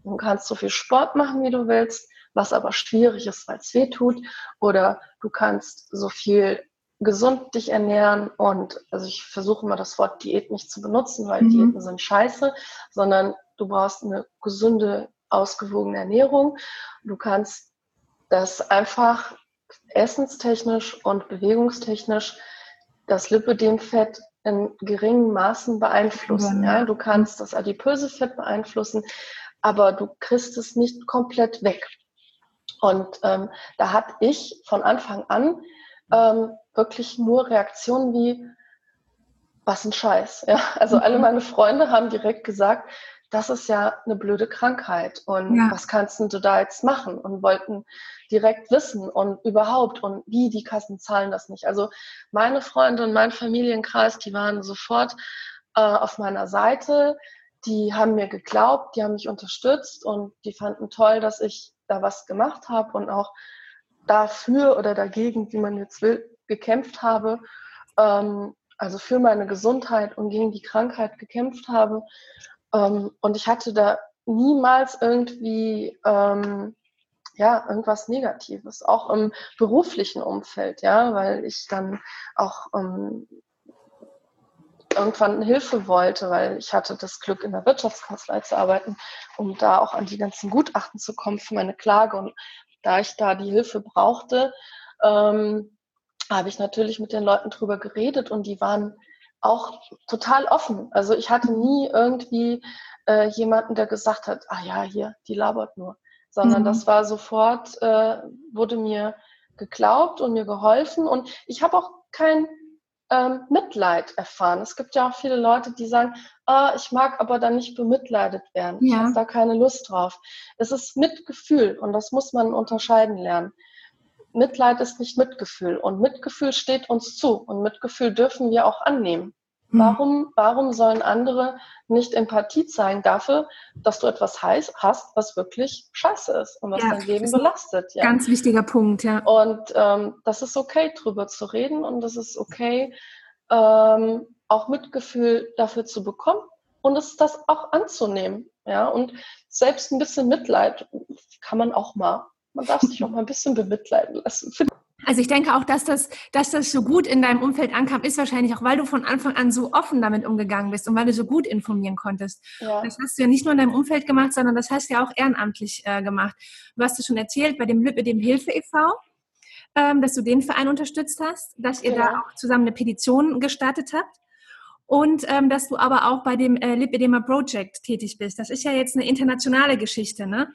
Du kannst so viel Sport machen, wie du willst, was aber schwierig ist, weil es weh tut. Oder du kannst so viel gesund dich ernähren und also ich versuche immer das Wort Diät nicht zu benutzen, weil mhm. Diäten sind scheiße, sondern du brauchst eine gesunde, ausgewogene Ernährung. Du kannst das einfach essenstechnisch und bewegungstechnisch das Lipödemfett in geringen Maßen beeinflussen. Ja. ja. Du kannst das adipöse Fett beeinflussen, aber du kriegst es nicht komplett weg. Und ähm, da hatte ich von Anfang an ähm, wirklich nur Reaktionen wie, was ein Scheiß. Ja? Also mhm. alle meine Freunde haben direkt gesagt, das ist ja eine blöde Krankheit und ja. was kannst du da jetzt machen? Und wollten direkt wissen und überhaupt und wie die Kassen zahlen das nicht. Also meine Freunde und mein Familienkreis, die waren sofort äh, auf meiner Seite. Die haben mir geglaubt, die haben mich unterstützt und die fanden toll, dass ich da was gemacht habe und auch dafür oder dagegen, wie man jetzt will, gekämpft habe. Ähm, also für meine Gesundheit und gegen die Krankheit gekämpft habe. Ähm, und ich hatte da niemals irgendwie ähm, ja, irgendwas Negatives, auch im beruflichen Umfeld, ja, weil ich dann auch ähm, irgendwann Hilfe wollte, weil ich hatte das Glück, in der Wirtschaftskanzlei zu arbeiten, um da auch an die ganzen Gutachten zu kommen für meine Klage. Und da ich da die Hilfe brauchte, ähm, habe ich natürlich mit den Leuten drüber geredet und die waren auch total offen. Also ich hatte nie irgendwie äh, jemanden, der gesagt hat, ah ja, hier, die labert nur sondern mhm. das war sofort, äh, wurde mir geglaubt und mir geholfen. Und ich habe auch kein ähm, Mitleid erfahren. Es gibt ja auch viele Leute, die sagen, ah, ich mag aber dann nicht bemitleidet werden. Ja. Ich habe da keine Lust drauf. Es ist Mitgefühl und das muss man unterscheiden lernen. Mitleid ist nicht Mitgefühl und Mitgefühl steht uns zu und Mitgefühl dürfen wir auch annehmen. Hm. Warum, warum sollen andere nicht Empathie zeigen dafür, dass du etwas heiß, hast, was wirklich scheiße ist und was ja, dein Leben belastet? Ja. Ganz wichtiger Punkt, ja. Und ähm, das ist okay, drüber zu reden und das ist okay, ähm, auch Mitgefühl dafür zu bekommen und es das auch anzunehmen. Ja, und selbst ein bisschen Mitleid kann man auch mal. Man darf sich auch mal ein bisschen bemitleiden lassen. Also ich denke auch, dass das, dass das so gut in deinem Umfeld ankam, ist wahrscheinlich auch, weil du von Anfang an so offen damit umgegangen bist und weil du so gut informieren konntest. Ja. Das hast du ja nicht nur in deinem Umfeld gemacht, sondern das hast du ja auch ehrenamtlich äh, gemacht. Du hast es schon erzählt bei dem Lippe dem Hilfe e.V., ähm, dass du den Verein unterstützt hast, dass ihr ja. da auch zusammen eine Petition gestartet habt und ähm, dass du aber auch bei dem äh, Lipedema Project tätig bist. Das ist ja jetzt eine internationale Geschichte, ne?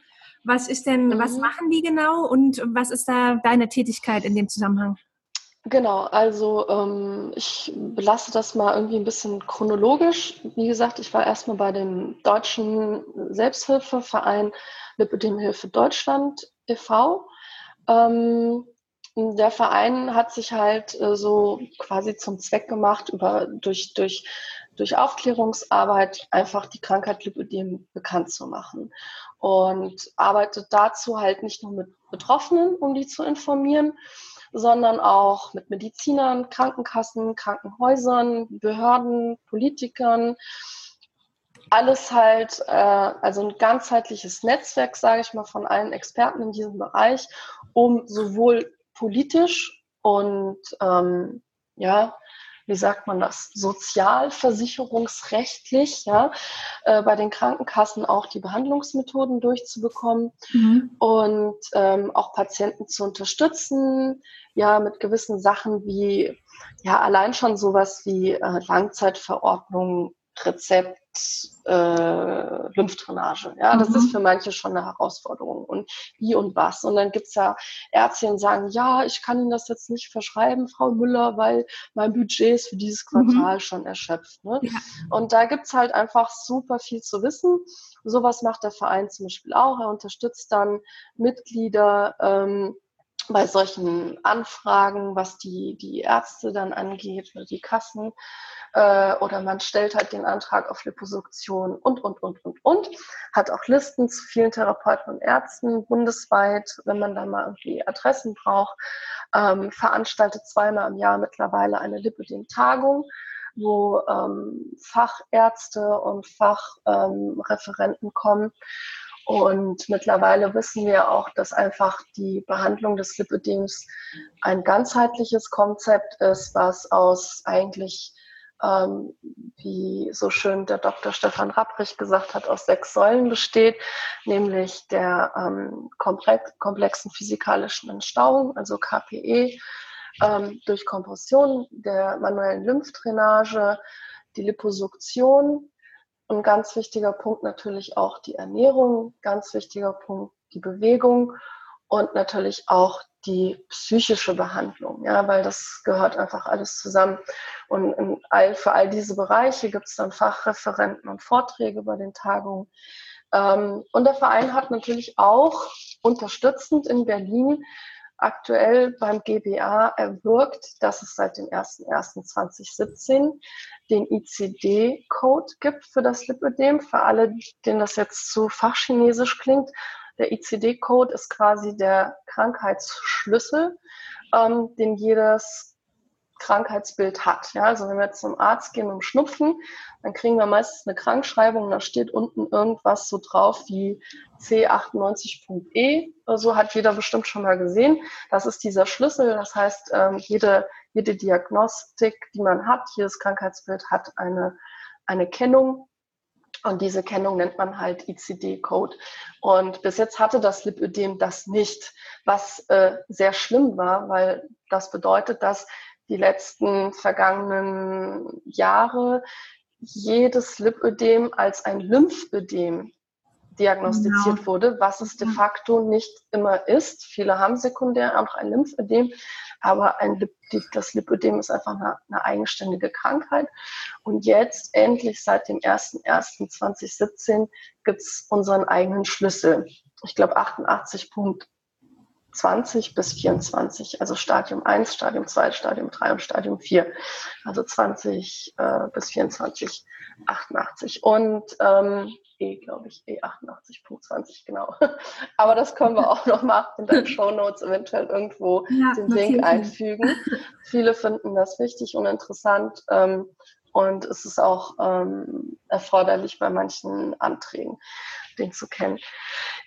Was ist denn, mhm. was machen die genau und was ist da deine Tätigkeit in dem Zusammenhang? Genau, also ähm, ich belasse das mal irgendwie ein bisschen chronologisch. Wie gesagt, ich war erstmal bei dem deutschen Selbsthilfeverein Lipödemhilfe Deutschland e.V. Ähm, der Verein hat sich halt äh, so quasi zum Zweck gemacht, über, durch, durch, durch Aufklärungsarbeit einfach die Krankheit Lipödem bekannt zu machen und arbeitet dazu halt nicht nur mit Betroffenen, um die zu informieren, sondern auch mit Medizinern, Krankenkassen, Krankenhäusern, Behörden, Politikern. Alles halt, äh, also ein ganzheitliches Netzwerk, sage ich mal, von allen Experten in diesem Bereich, um sowohl politisch und ähm, ja, wie sagt man das, sozialversicherungsrechtlich, ja, äh, bei den Krankenkassen auch die Behandlungsmethoden durchzubekommen mhm. und ähm, auch Patienten zu unterstützen, ja, mit gewissen Sachen wie, ja, allein schon sowas wie äh, Langzeitverordnung, Rezept, äh, Lymphdrainage. Ja, das mhm. ist für manche schon eine Herausforderung. Und wie und was. Und dann gibt's ja Ärzte, die sagen, ja, ich kann Ihnen das jetzt nicht verschreiben, Frau Müller, weil mein Budget ist für dieses mhm. Quartal mhm. schon erschöpft. Ne? Ja. Und da gibt's halt einfach super viel zu wissen. Sowas macht der Verein zum Beispiel auch. Er unterstützt dann Mitglieder, ähm, bei solchen Anfragen, was die, die Ärzte dann angeht oder die Kassen äh, oder man stellt halt den Antrag auf Liposuktion und, und, und, und, und. Hat auch Listen zu vielen Therapeuten und Ärzten bundesweit, wenn man da mal irgendwie Adressen braucht. Ähm, veranstaltet zweimal im Jahr mittlerweile eine Lipidem-Tagung wo ähm, Fachärzte und Fachreferenten ähm, kommen. Und mittlerweile wissen wir auch, dass einfach die Behandlung des Lipidems ein ganzheitliches Konzept ist, was aus eigentlich ähm, wie so schön der Dr. Stefan Rapprich gesagt hat, aus sechs Säulen besteht, nämlich der ähm, komplexen physikalischen Entstauung, also KPE, ähm, durch Kompression, der manuellen Lymphdrainage, die Liposuktion und ganz wichtiger Punkt natürlich auch die Ernährung, ganz wichtiger Punkt die Bewegung und natürlich auch die psychische Behandlung, ja, weil das gehört einfach alles zusammen. Und all, für all diese Bereiche gibt es dann Fachreferenten und Vorträge bei den Tagungen. Ähm, und der Verein hat natürlich auch unterstützend in Berlin aktuell beim GBA erwirkt, dass es seit dem 01.01.2017 den ICD-Code gibt für das Lipödem. Für alle, denen das jetzt zu fachchinesisch klingt, der ICD-Code ist quasi der Krankheitsschlüssel, ähm, den jedes Krankheitsbild hat. Ja, also wenn wir jetzt zum Arzt gehen um Schnupfen, dann kriegen wir meistens eine Krankschreibung, da steht unten irgendwas so drauf wie C98.E. So hat jeder bestimmt schon mal gesehen. Das ist dieser Schlüssel. Das heißt, ähm, jede, jede Diagnostik, die man hat, jedes Krankheitsbild hat eine, eine Kennung. Und diese Kennung nennt man halt ICD-Code. Und bis jetzt hatte das Lipödem das nicht, was äh, sehr schlimm war, weil das bedeutet, dass die letzten vergangenen Jahre jedes Lipödem als ein Lymphödem diagnostiziert genau. wurde, was es de facto nicht immer ist. Viele haben sekundär auch ein Lymphödem, aber ein Lip das Lipödem ist einfach eine, eine, eigenständige Krankheit. Und jetzt endlich seit dem 01.01.2017 gibt es unseren eigenen Schlüssel. Ich glaube 88 Punkt 20 bis 24, also Stadium 1, Stadium 2, Stadium 3 und Stadium 4. Also 20 äh, bis 24, 88. Und ähm, E, glaube ich, E88.20, genau. Aber das können wir auch noch mal in den Show Notes eventuell irgendwo ja, den Link einfügen. Viele finden das wichtig und interessant. Ähm, und es ist auch ähm, erforderlich bei manchen Anträgen den zu kennen.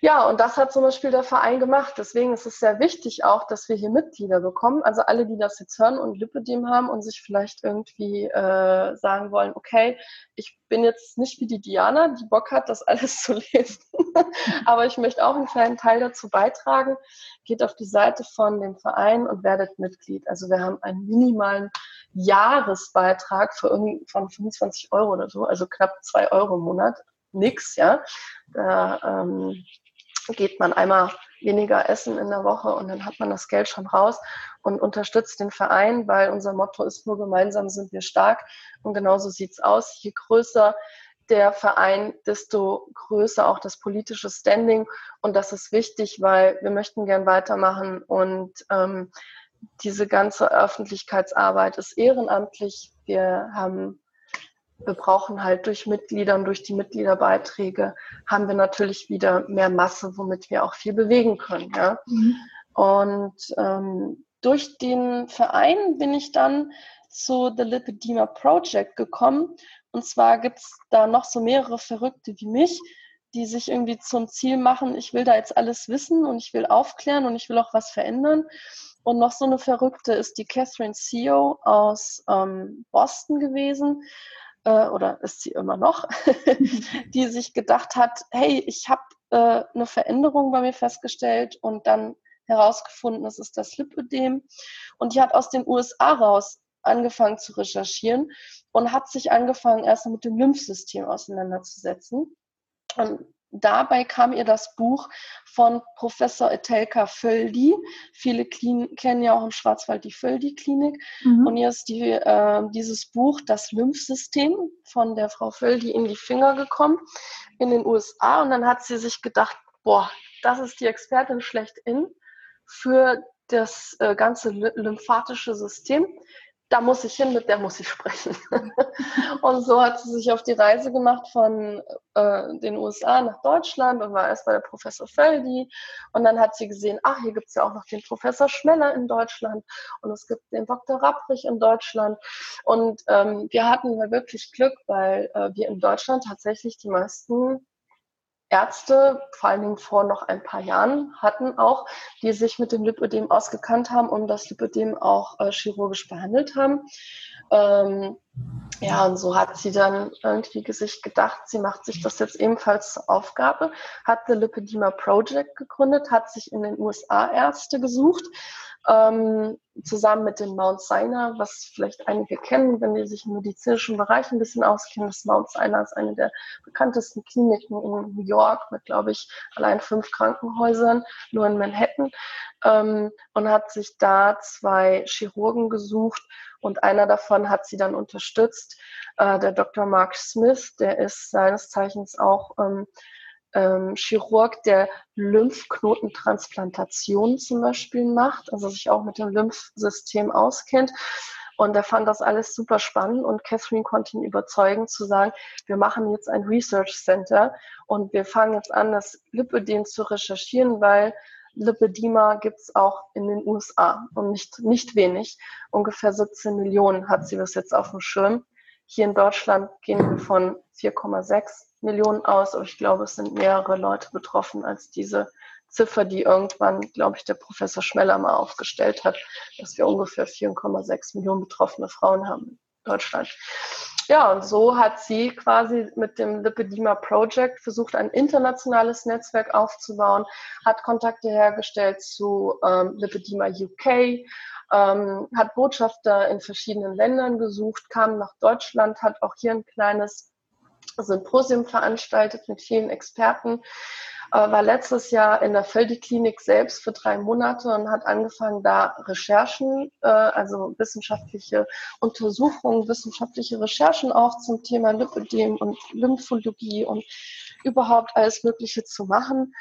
Ja, und das hat zum Beispiel der Verein gemacht. Deswegen ist es sehr wichtig auch, dass wir hier Mitglieder bekommen. Also alle, die das jetzt hören und Lipidem haben und sich vielleicht irgendwie äh, sagen wollen, okay, ich bin jetzt nicht wie die Diana, die Bock hat, das alles zu lesen, aber ich möchte auch einen kleinen Teil dazu beitragen. Geht auf die Seite von dem Verein und werdet Mitglied. Also wir haben einen minimalen Jahresbeitrag für von 25 Euro oder so, also knapp zwei Euro im Monat nix, ja. Da ähm, geht man einmal weniger essen in der Woche und dann hat man das Geld schon raus und unterstützt den Verein, weil unser Motto ist nur gemeinsam sind wir stark und genauso sieht's aus. Je größer der Verein, desto größer auch das politische Standing und das ist wichtig, weil wir möchten gern weitermachen und ähm, diese ganze Öffentlichkeitsarbeit ist ehrenamtlich. Wir haben wir brauchen halt durch Mitgliedern, durch die Mitgliederbeiträge, haben wir natürlich wieder mehr Masse, womit wir auch viel bewegen können. Ja? Mhm. Und ähm, durch den Verein bin ich dann zu The Lipedema Project gekommen. Und zwar gibt es da noch so mehrere Verrückte wie mich, die sich irgendwie zum Ziel machen, ich will da jetzt alles wissen und ich will aufklären und ich will auch was verändern. Und noch so eine Verrückte ist die Catherine CEO aus ähm, Boston gewesen äh, oder ist sie immer noch, die sich gedacht hat, hey, ich habe äh, eine Veränderung bei mir festgestellt und dann herausgefunden, es ist das Lipödem. Und die hat aus den USA raus angefangen zu recherchieren und hat sich angefangen, erst mit dem Lymphsystem auseinanderzusetzen. Und dabei kam ihr das Buch von Professor Etelka Völdi. Viele Klin kennen ja auch im Schwarzwald die Völdi-Klinik. Mhm. Und ihr ist die, äh, dieses Buch, das Lymphsystem, von der Frau Völdi in die Finger gekommen in den USA. Und dann hat sie sich gedacht, boah, das ist die Expertin schlechthin für das äh, ganze lymphatische System da muss ich hin, mit der muss ich sprechen. und so hat sie sich auf die Reise gemacht von äh, den USA nach Deutschland und war erst bei der Professor Feldi. Und dann hat sie gesehen, ach, hier gibt es ja auch noch den Professor Schmeller in Deutschland und es gibt den Dr. Rapprich in Deutschland. Und ähm, wir hatten wirklich Glück, weil äh, wir in Deutschland tatsächlich die meisten Ärzte, vor allen Dingen vor noch ein paar Jahren, hatten auch, die sich mit dem Lipödem ausgekannt haben und das Lipödem auch äh, chirurgisch behandelt haben. Ähm, ja, und so hat sie dann irgendwie sich gedacht, sie macht sich das jetzt ebenfalls zur Aufgabe, hat The Lipedema Project gegründet, hat sich in den USA Ärzte gesucht, ähm, zusammen mit dem Mount Sinai, was vielleicht einige kennen, wenn die sich im medizinischen Bereich ein bisschen auskennen. Das Mount Sinai ist eine der bekanntesten Kliniken in New York mit, glaube ich, allein fünf Krankenhäusern, nur in Manhattan, ähm, und hat sich da zwei Chirurgen gesucht und einer davon hat sie dann unterstützt, äh, der Dr. Mark Smith, der ist seines Zeichens auch ähm, ähm, Chirurg, der Lymphknotentransplantation zum Beispiel macht, also sich auch mit dem Lymphsystem auskennt. Und er fand das alles super spannend und Catherine konnte ihn überzeugen zu sagen, wir machen jetzt ein Research Center und wir fangen jetzt an, das Lipödem zu recherchieren, weil Lipedema gibt es auch in den USA und nicht, nicht wenig. Ungefähr 17 Millionen hat sie das jetzt auf dem Schirm. Hier in Deutschland gehen wir von 4,6 Millionen aus, aber ich glaube, es sind mehrere Leute betroffen als diese Ziffer, die irgendwann, glaube ich, der Professor Schmeller mal aufgestellt hat, dass wir ungefähr 4,6 Millionen betroffene Frauen haben in Deutschland. Ja, und so hat sie quasi mit dem Lipedema Project versucht, ein internationales Netzwerk aufzubauen, hat Kontakte hergestellt zu ähm, Lipedema UK, ähm, hat Botschafter in verschiedenen Ländern gesucht, kam nach Deutschland, hat auch hier ein kleines Symposium veranstaltet mit vielen Experten, war letztes Jahr in der Völdi-Klinik selbst für drei Monate und hat angefangen, da Recherchen, äh, also wissenschaftliche Untersuchungen, wissenschaftliche Recherchen auch zum Thema Lipödem und Lymphologie und überhaupt alles Mögliche zu machen.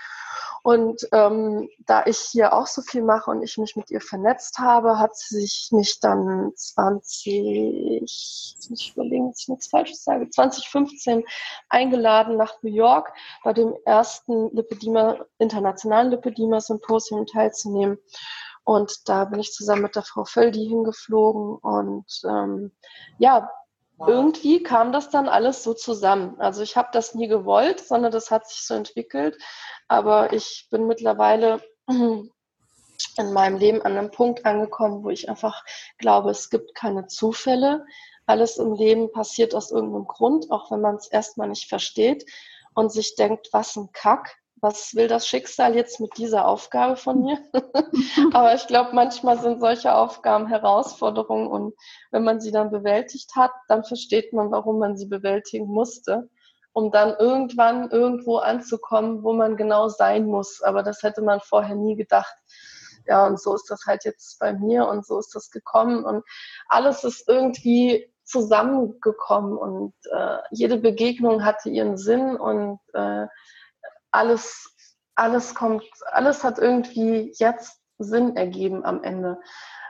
Und ähm, da ich hier auch so viel mache und ich mich mit ihr vernetzt habe, hat sie sich mich dann 20, ich überlegen, dass ich nichts Falsches sage, 2015 eingeladen nach New York bei dem ersten Lipedema, internationalen Lipedema-Symposium teilzunehmen. Und da bin ich zusammen mit der Frau Völdi hingeflogen und ähm, ja, irgendwie kam das dann alles so zusammen. Also ich habe das nie gewollt, sondern das hat sich so entwickelt. Aber ich bin mittlerweile in meinem Leben an einem Punkt angekommen, wo ich einfach glaube, es gibt keine Zufälle. Alles im Leben passiert aus irgendeinem Grund, auch wenn man es erstmal nicht versteht und sich denkt, was ein Kack was will das Schicksal jetzt mit dieser Aufgabe von mir? Aber ich glaube, manchmal sind solche Aufgaben Herausforderungen und wenn man sie dann bewältigt hat, dann versteht man, warum man sie bewältigen musste, um dann irgendwann irgendwo anzukommen, wo man genau sein muss. Aber das hätte man vorher nie gedacht. Ja, und so ist das halt jetzt bei mir und so ist das gekommen und alles ist irgendwie zusammengekommen und äh, jede Begegnung hatte ihren Sinn und äh, alles, alles kommt, alles hat irgendwie jetzt Sinn ergeben am Ende.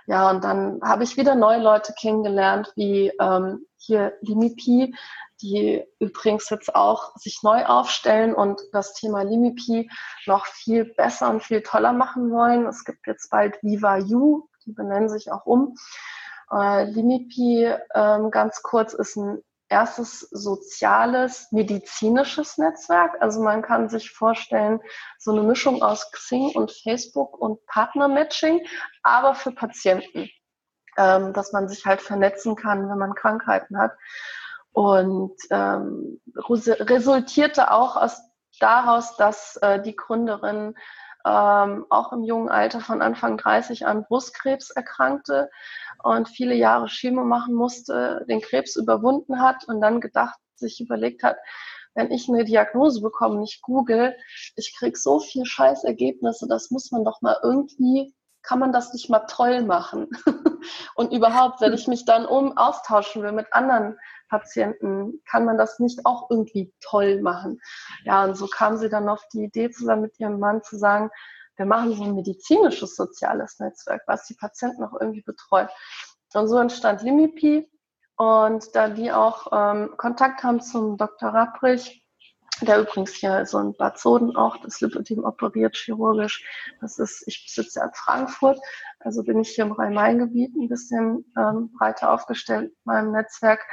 Ja, und dann habe ich wieder neue Leute kennengelernt, wie ähm, hier Limipi, die übrigens jetzt auch sich neu aufstellen und das Thema Limipi noch viel besser und viel toller machen wollen. Es gibt jetzt bald Viva You, die benennen sich auch um. Äh, Limipi, ähm, ganz kurz, ist ein erstes soziales, medizinisches Netzwerk. Also man kann sich vorstellen, so eine Mischung aus Xing und Facebook und Partnermatching, aber für Patienten, ähm, dass man sich halt vernetzen kann, wenn man Krankheiten hat. Und ähm, resultierte auch aus, daraus, dass äh, die Gründerin ähm, auch im jungen Alter von Anfang 30 an Brustkrebs erkrankte und viele Jahre Chemo machen musste, den Krebs überwunden hat und dann gedacht, sich überlegt hat, wenn ich eine Diagnose bekomme, nicht google, ich krieg so viel Scheißergebnisse, das muss man doch mal irgendwie, kann man das nicht mal toll machen? und überhaupt, wenn ich mich dann um austauschen will mit anderen Patienten, kann man das nicht auch irgendwie toll machen? Ja, und so kam sie dann auf die Idee, zusammen mit ihrem Mann zu sagen, wir machen so ein medizinisches soziales Netzwerk, was die Patienten auch irgendwie betreut. Und so entstand Limipi. Und da die auch ähm, Kontakt haben zum Dr. Rapprich, der übrigens hier so in Bad Soden auch das Lipödem operiert, chirurgisch. Das ist, ich sitze ja in Frankfurt, also bin ich hier im Rhein-Main-Gebiet ein bisschen ähm, breiter aufgestellt in meinem Netzwerk.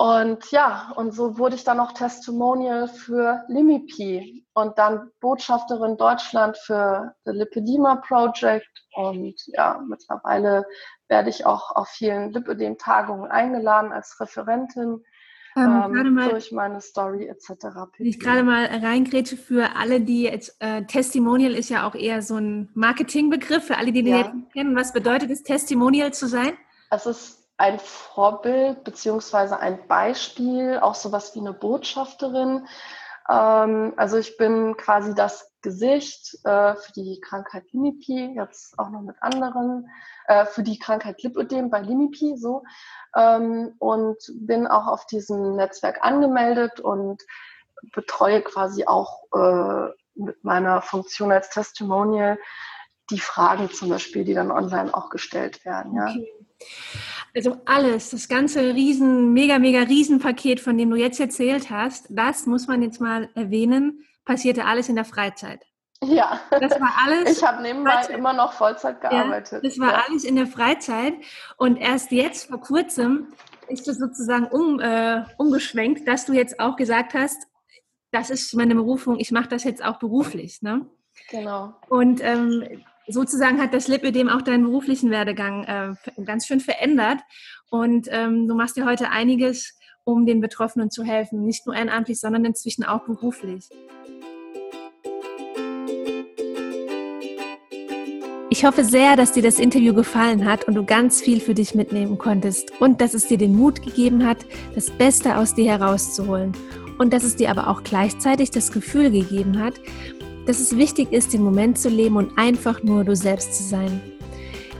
Und ja, und so wurde ich dann auch Testimonial für Limipi und dann Botschafterin Deutschland für The Lipedema Project. Und ja, mittlerweile werde ich auch auf vielen Lipödem-Tagungen eingeladen als Referentin. Ähm, ähm, mal, durch meine Story etc. Ich gerade mal reingrätsche für alle, die jetzt, äh, Testimonial ist ja auch eher so ein Marketingbegriff, für alle, die den ja. jetzt kennen. Was bedeutet es, Testimonial zu sein? Es ist ein Vorbild beziehungsweise ein Beispiel, auch sowas wie eine Botschafterin. Ähm, also ich bin quasi das Gesicht äh, für die Krankheit Limipi, jetzt auch noch mit anderen, äh, für die Krankheit Lipödem bei Limipi so ähm, und bin auch auf diesem Netzwerk angemeldet und betreue quasi auch äh, mit meiner Funktion als Testimonial die Fragen zum Beispiel, die dann online auch gestellt werden. Ja. Okay. Also alles, das ganze riesen, mega, mega Riesenpaket, von dem du jetzt erzählt hast, das muss man jetzt mal erwähnen, passierte alles in der Freizeit. Ja, das war alles. Ich habe nebenbei Freizeit. immer noch Vollzeit gearbeitet. Ja, das war ja. alles in der Freizeit und erst jetzt vor kurzem ist es sozusagen um, äh, umgeschwenkt, dass du jetzt auch gesagt hast, das ist meine Berufung, ich mache das jetzt auch beruflich. Ne? Genau. Und ähm, sozusagen hat das Lipödem auch deinen beruflichen Werdegang äh, ganz schön verändert. Und ähm, du machst ja heute einiges, um den Betroffenen zu helfen, nicht nur ehrenamtlich, sondern inzwischen auch beruflich. Ich hoffe sehr, dass dir das Interview gefallen hat und du ganz viel für dich mitnehmen konntest und dass es dir den Mut gegeben hat, das Beste aus dir herauszuholen und dass es dir aber auch gleichzeitig das Gefühl gegeben hat, dass es wichtig ist, den Moment zu leben und einfach nur du selbst zu sein.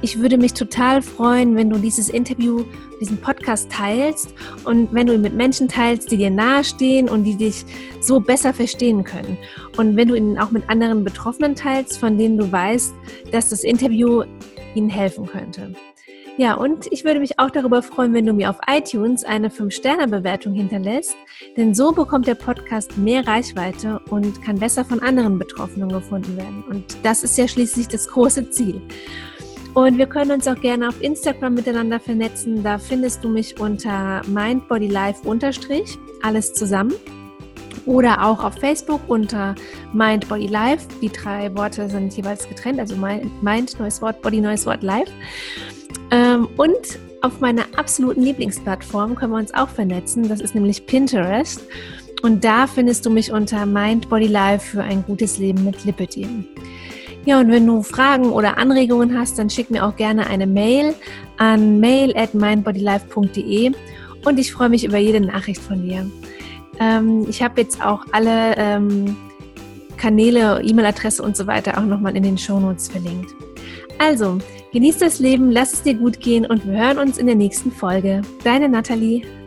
Ich würde mich total freuen, wenn du dieses Interview, diesen Podcast teilst und wenn du ihn mit Menschen teilst, die dir nahestehen und die dich so besser verstehen können. Und wenn du ihn auch mit anderen Betroffenen teilst, von denen du weißt, dass das Interview ihnen helfen könnte. Ja, und ich würde mich auch darüber freuen, wenn du mir auf iTunes eine 5-Sterne-Bewertung hinterlässt, denn so bekommt der Podcast mehr Reichweite und kann besser von anderen Betroffenen gefunden werden. Und das ist ja schließlich das große Ziel. Und wir können uns auch gerne auf Instagram miteinander vernetzen. Da findest du mich unter mindbodylife alles zusammen. Oder auch auf Facebook unter Mind, Body, Life. Die drei Worte sind jeweils getrennt, also Mind, neues Wort, Body, neues Wort, Life. Ähm, und auf meiner absoluten Lieblingsplattform können wir uns auch vernetzen. Das ist nämlich Pinterest. Und da findest du mich unter Mind, Body, Life für ein gutes Leben mit Lipidem. Ja, und wenn du Fragen oder Anregungen hast, dann schick mir auch gerne eine Mail an mail at mindbodylife.de und ich freue mich über jede Nachricht von dir. Ähm, ich habe jetzt auch alle ähm, Kanäle, E-Mail-Adresse und so weiter auch nochmal in den Shownotes verlinkt. Also, genieß das Leben, lass es dir gut gehen und wir hören uns in der nächsten Folge. Deine Nathalie.